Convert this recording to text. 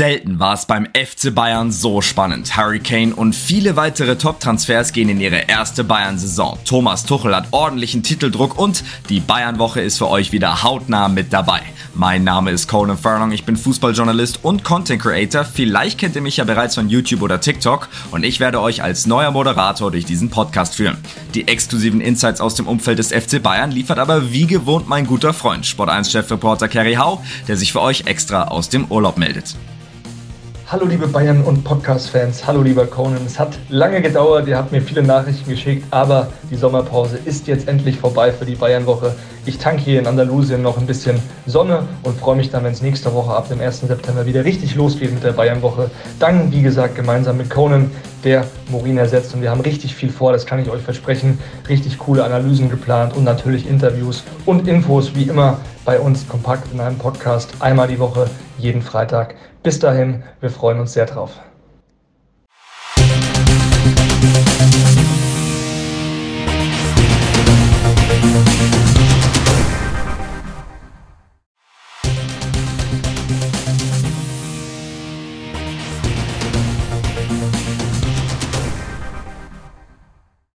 Selten war es beim FC Bayern so spannend. Harry Kane und viele weitere Top-Transfers gehen in ihre erste Bayern-Saison. Thomas Tuchel hat ordentlichen Titeldruck und die Bayern-Woche ist für euch wieder hautnah mit dabei. Mein Name ist Colin Furlong, ich bin Fußballjournalist und Content Creator. Vielleicht kennt ihr mich ja bereits von YouTube oder TikTok und ich werde euch als neuer Moderator durch diesen Podcast führen. Die exklusiven Insights aus dem Umfeld des FC Bayern liefert aber wie gewohnt mein guter Freund, Sport1-Chefreporter Kerry Hau, der sich für euch extra aus dem Urlaub meldet. Hallo liebe Bayern und Podcast-Fans, hallo lieber Conan. Es hat lange gedauert, ihr habt mir viele Nachrichten geschickt, aber die Sommerpause ist jetzt endlich vorbei für die Bayern-Woche. Ich tanke hier in Andalusien noch ein bisschen Sonne und freue mich dann, wenn es nächste Woche ab dem 1. September wieder richtig losgeht mit der Bayern-Woche. Dann, wie gesagt, gemeinsam mit Conan, der Morin ersetzt und wir haben richtig viel vor, das kann ich euch versprechen. Richtig coole Analysen geplant und natürlich Interviews und Infos wie immer bei uns kompakt in einem Podcast einmal die Woche, jeden Freitag. Bis dahin, wir freuen uns sehr drauf.